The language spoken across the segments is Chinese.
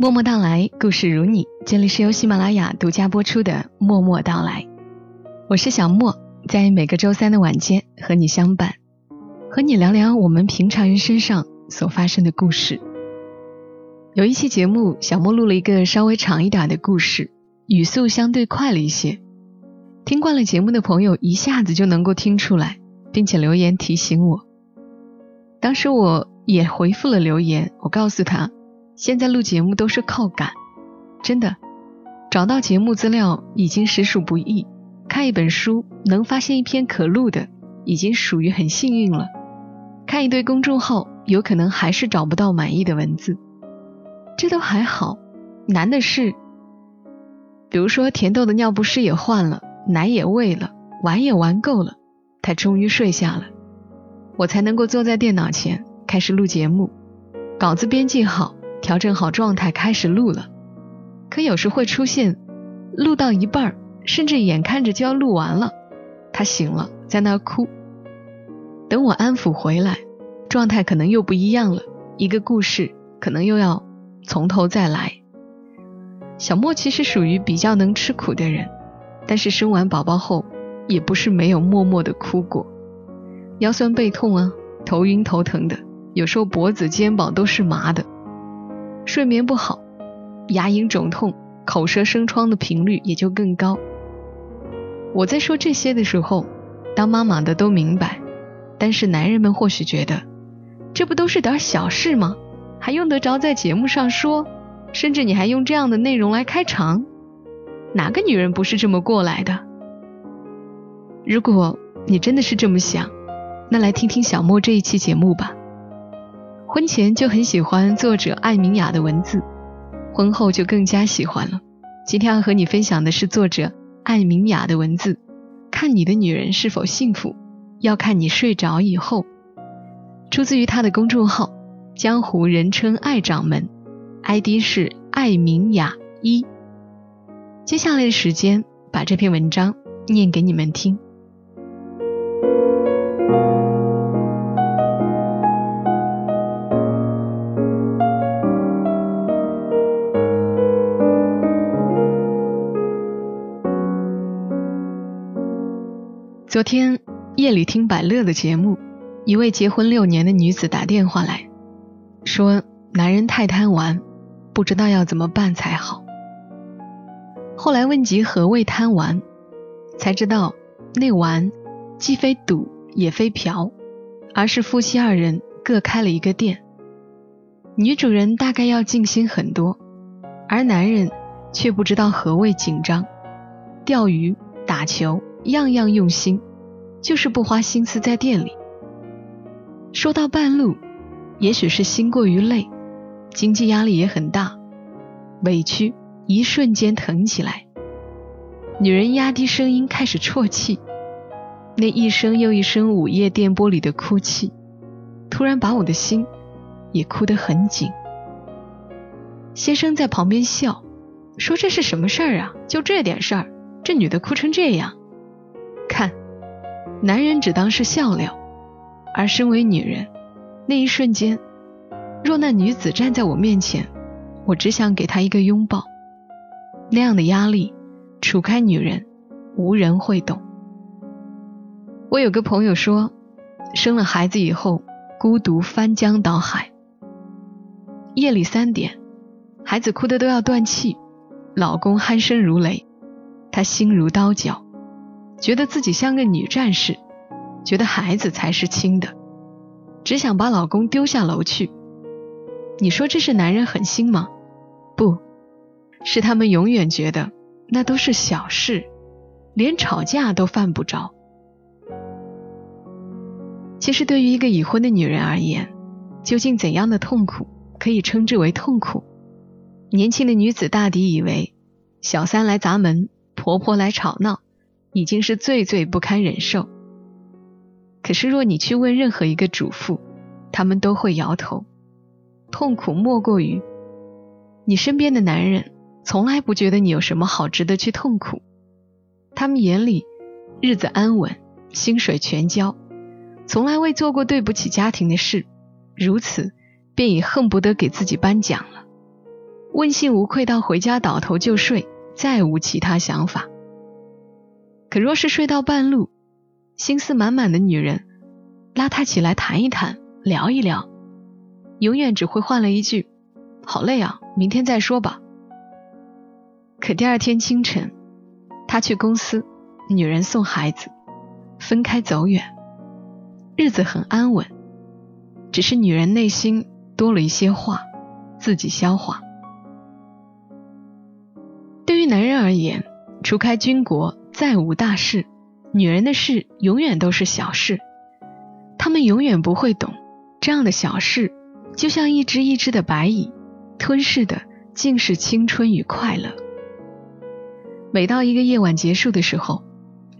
默默到来，故事如你。这里是由喜马拉雅独家播出的《默默到来》，我是小莫，在每个周三的晚间和你相伴，和你聊聊我们平常人身上所发生的故事。有一期节目，小莫录了一个稍微长一点的故事，语速相对快了一些。听惯了节目的朋友一下子就能够听出来，并且留言提醒我。当时我也回复了留言，我告诉他。现在录节目都是靠赶，真的，找到节目资料已经实属不易。看一本书能发现一篇可录的，已经属于很幸运了。看一堆公众号，有可能还是找不到满意的文字，这都还好。难的是，比如说甜豆的尿不湿也换了，奶也喂了，玩也玩够了，他终于睡下了，我才能够坐在电脑前开始录节目，稿子编辑好。调整好状态，开始录了。可有时会出现，录到一半甚至眼看着就要录完了，他醒了，在那儿哭。等我安抚回来，状态可能又不一样了，一个故事可能又要从头再来。小莫其实属于比较能吃苦的人，但是生完宝宝后，也不是没有默默的哭过，腰酸背痛啊，头晕头疼的，有时候脖子肩膀都是麻的。睡眠不好，牙龈肿痛，口舌生疮的频率也就更高。我在说这些的时候，当妈妈的都明白，但是男人们或许觉得，这不都是点小事吗？还用得着在节目上说？甚至你还用这样的内容来开场？哪个女人不是这么过来的？如果你真的是这么想，那来听听小莫这一期节目吧。婚前就很喜欢作者艾明雅的文字，婚后就更加喜欢了。今天要和你分享的是作者艾明雅的文字。看你的女人是否幸福，要看你睡着以后。出自于他的公众号“江湖人称爱掌门 ”，ID 是艾明雅一。接下来的时间，把这篇文章念给你们听。昨天夜里听百乐的节目，一位结婚六年的女子打电话来说，男人太贪玩，不知道要怎么办才好。后来问及何谓贪玩，才知道那玩既非赌也非嫖，而是夫妻二人各开了一个店。女主人大概要尽心很多，而男人却不知道何谓紧张，钓鱼、打球，样样用心。就是不花心思在店里。说到半路，也许是心过于累，经济压力也很大，委屈一瞬间疼起来。女人压低声音开始啜泣，那一声又一声午夜电波里的哭泣，突然把我的心也哭得很紧。先生在旁边笑，说这是什么事儿啊？就这点事儿，这女的哭成这样，看。男人只当是笑料，而身为女人，那一瞬间，若那女子站在我面前，我只想给她一个拥抱。那样的压力，除开女人，无人会懂。我有个朋友说，生了孩子以后，孤独翻江倒海。夜里三点，孩子哭得都要断气，老公鼾声如雷，她心如刀绞。觉得自己像个女战士，觉得孩子才是亲的，只想把老公丢下楼去。你说这是男人狠心吗？不是，他们永远觉得那都是小事，连吵架都犯不着。其实对于一个已婚的女人而言，究竟怎样的痛苦可以称之为痛苦？年轻的女子大抵以为，小三来砸门，婆婆来吵闹，已经是最最不堪忍受。可是若你去问任何一个主妇，他们都会摇头。痛苦莫过于，你身边的男人从来不觉得你有什么好值得去痛苦，他们眼里日子安稳，薪水全交，从来未做过对不起家庭的事，如此便已恨不得给自己颁奖了。问心无愧到回家倒头就睡，再无其他想法。可若是睡到半路，心思满满的女人拉他起来谈一谈，聊一聊。永远只会换了一句：“好累啊，明天再说吧。”可第二天清晨，他去公司，女人送孩子，分开走远，日子很安稳，只是女人内心多了一些话，自己消化。对于男人而言，除开军国，再无大事，女人的事永远都是小事，他们永远不会懂这样的小事。就像一只一只的白蚁，吞噬的尽是青春与快乐。每到一个夜晚结束的时候，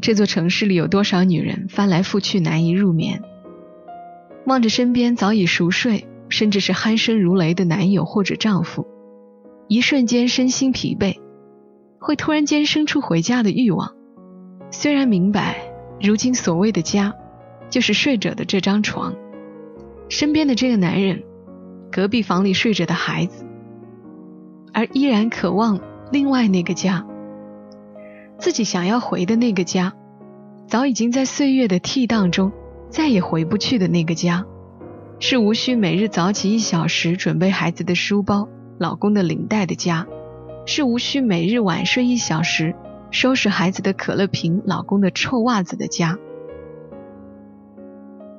这座城市里有多少女人翻来覆去难以入眠，望着身边早已熟睡，甚至是鼾声如雷的男友或者丈夫，一瞬间身心疲惫，会突然间生出回家的欲望。虽然明白，如今所谓的家，就是睡着的这张床，身边的这个男人。隔壁房里睡着的孩子，而依然渴望另外那个家，自己想要回的那个家，早已经在岁月的替荡中再也回不去的那个家，是无需每日早起一小时准备孩子的书包、老公的领带的家，是无需每日晚睡一小时收拾孩子的可乐瓶、老公的臭袜子的家。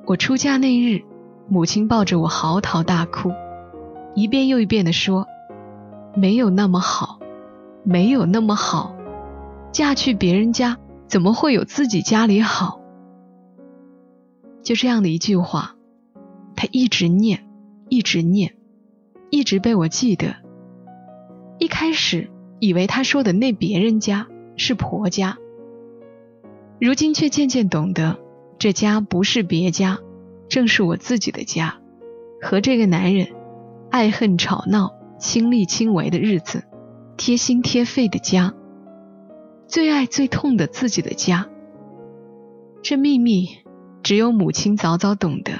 我出嫁那日。母亲抱着我嚎啕大哭，一遍又一遍地说：“没有那么好，没有那么好，嫁去别人家怎么会有自己家里好？”就这样的一句话，她一直念，一直念，一直被我记得。一开始以为她说的那别人家是婆家，如今却渐渐懂得，这家不是别家。正是我自己的家，和这个男人爱恨吵闹、亲力亲为的日子，贴心贴肺的家，最爱最痛的自己的家。这秘密只有母亲早早懂得，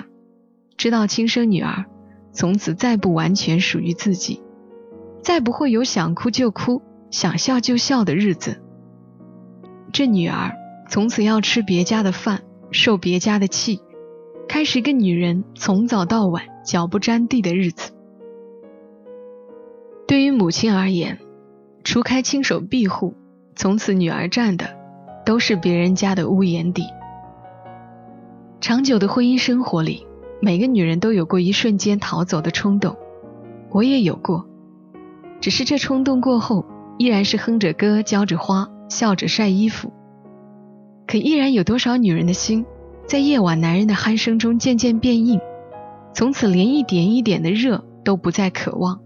知道亲生女儿从此再不完全属于自己，再不会有想哭就哭、想笑就笑的日子。这女儿从此要吃别家的饭，受别家的气。开始一个女人从早到晚脚不沾地的日子。对于母亲而言，除开亲手庇护，从此女儿站的都是别人家的屋檐底。长久的婚姻生活里，每个女人都有过一瞬间逃走的冲动，我也有过。只是这冲动过后，依然是哼着歌，浇着花，笑着晒衣服。可依然有多少女人的心？在夜晚，男人的鼾声中渐渐变硬，从此连一点一点的热都不再渴望，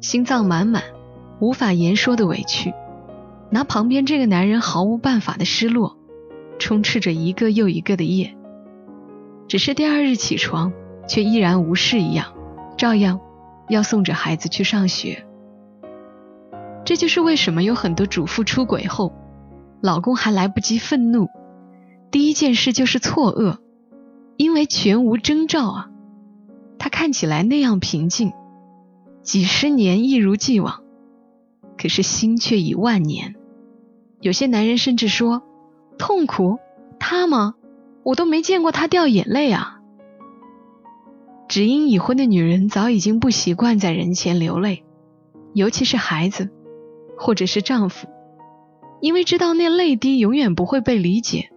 心脏满满，无法言说的委屈，拿旁边这个男人毫无办法的失落，充斥着一个又一个的夜。只是第二日起床，却依然无事一样，照样要送着孩子去上学。这就是为什么有很多主妇出轨后，老公还来不及愤怒。第一件事就是错愕，因为全无征兆啊。他看起来那样平静，几十年一如既往，可是心却已万年。有些男人甚至说：“痛苦，他吗？我都没见过他掉眼泪啊。”只因已婚的女人早已经不习惯在人前流泪，尤其是孩子，或者是丈夫，因为知道那泪滴永远不会被理解。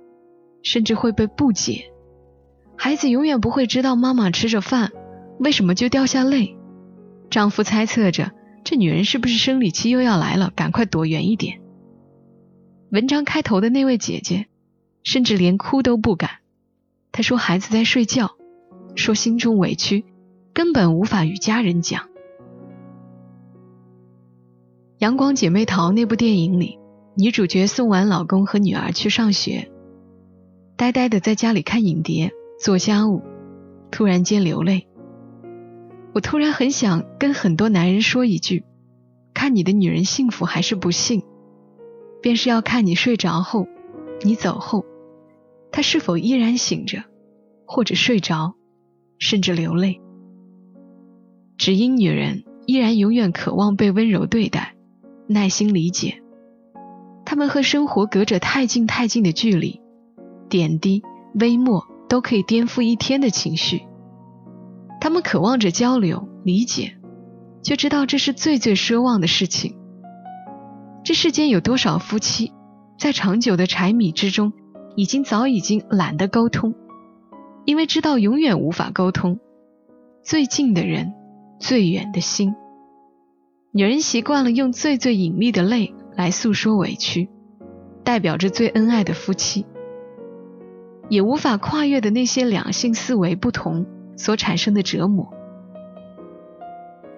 甚至会被不解，孩子永远不会知道妈妈吃着饭为什么就掉下泪。丈夫猜测着这女人是不是生理期又要来了，赶快躲远一点。文章开头的那位姐姐，甚至连哭都不敢。她说孩子在睡觉，说心中委屈，根本无法与家人讲。《阳光姐妹淘》那部电影里，女主角送完老公和女儿去上学，呆呆的在家里看影碟、做家务，突然间流泪。我突然很想跟很多男人说一句：看你的女人幸福还是不幸，便是要看你睡着后，你走后，她是否依然醒着，或者睡着，甚至流泪。只因女人依然永远渴望被温柔对待，耐心理解。他们和生活隔着太近太近的距离，点滴微末都可以颠覆一天的情绪。他们渴望着交流、理解，却知道这是最最奢望的事情。这世间有多少夫妻，在长久的柴米之中，已经早已经懒得沟通，因为知道永远无法沟通。最近的人，最远的心。女人习惯了用最最隐秘的泪来诉说委屈，代表着最恩爱的夫妻，也无法跨越的那些两性思维不同。所产生的折磨，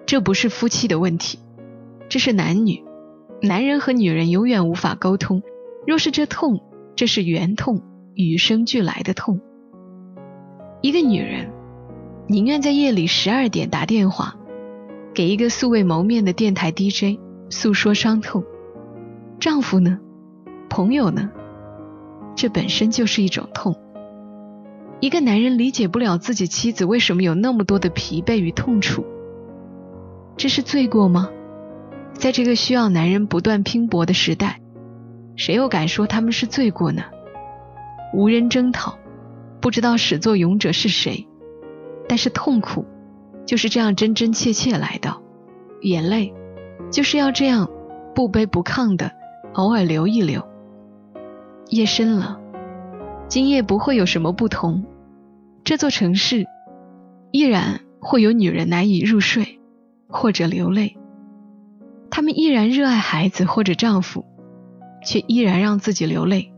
这不是夫妻的问题，这是男女，男人和女人永远无法沟通。若是这痛，这是原痛，与生俱来的痛。一个女人宁愿在夜里十二点打电话给一个素未谋面的电台 DJ 诉说伤痛，丈夫呢，朋友呢，这本身就是一种痛。一个男人理解不了自己妻子为什么有那么多的疲惫与痛楚，这是罪过吗？在这个需要男人不断拼搏的时代，谁又敢说他们是罪过呢？无人征讨，不知道始作俑者是谁，但是痛苦就是这样真真切切来到，眼泪就是要这样不卑不亢的偶尔流一流。夜深了。今夜不会有什么不同，这座城市依然会有女人难以入睡，或者流泪。她们依然热爱孩子或者丈夫，却依然让自己流泪。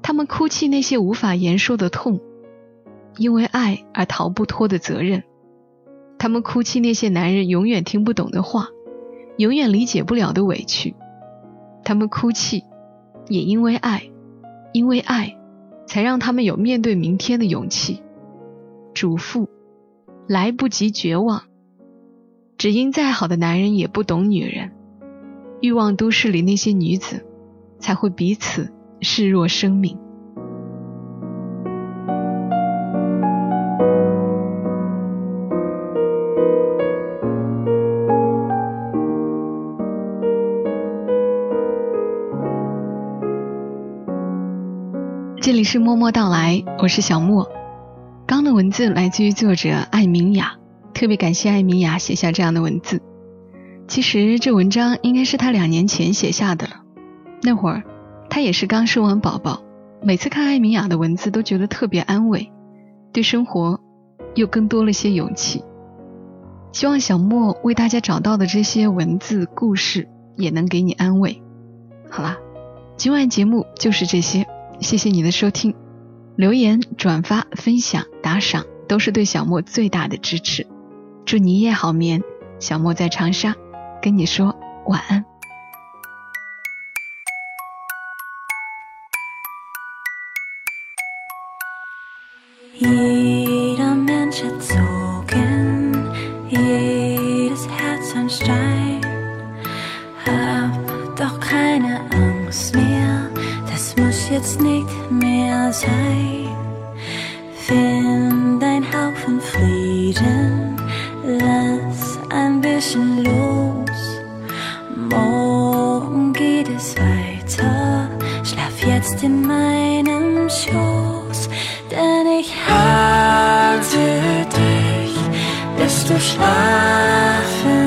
她们哭泣那些无法言说的痛，因为爱而逃不脱的责任。他们哭泣那些男人永远听不懂的话，永远理解不了的委屈。他们哭泣，也因为爱，因为爱。才让他们有面对明天的勇气。主妇，来不及绝望，只因再好的男人也不懂女人。欲望都市里那些女子，才会彼此视若生命。是默默到来，我是小莫。刚的文字来自于作者艾明雅，特别感谢艾明雅写下这样的文字。其实这文章应该是他两年前写下的了，那会儿他也是刚生完宝宝。每次看艾明雅的文字，都觉得特别安慰，对生活又更多了些勇气。希望小莫为大家找到的这些文字故事，也能给你安慰。好啦，今晚节目就是这些。谢谢你的收听，留言、转发、分享、打赏都是对小莫最大的支持。祝你一夜好眠，小莫在长沙跟你说晚安。Jetzt nicht mehr sein. Find ein Haufen Frieden, lass ein bisschen los. Morgen geht es weiter, schlaf jetzt in meinem Schoß, denn ich halte dich, bis du schlafen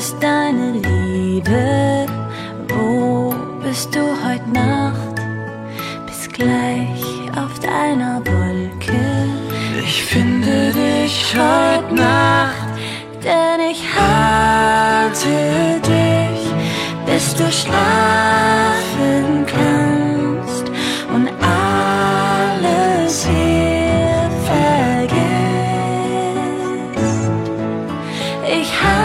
ist deine Liebe? Wo bist du heute Nacht? Bis gleich auf deiner Wolke. Ich finde dich heute Nacht, denn ich halte dich, bis du schlafen kannst und alles hier vergisst. Ich halte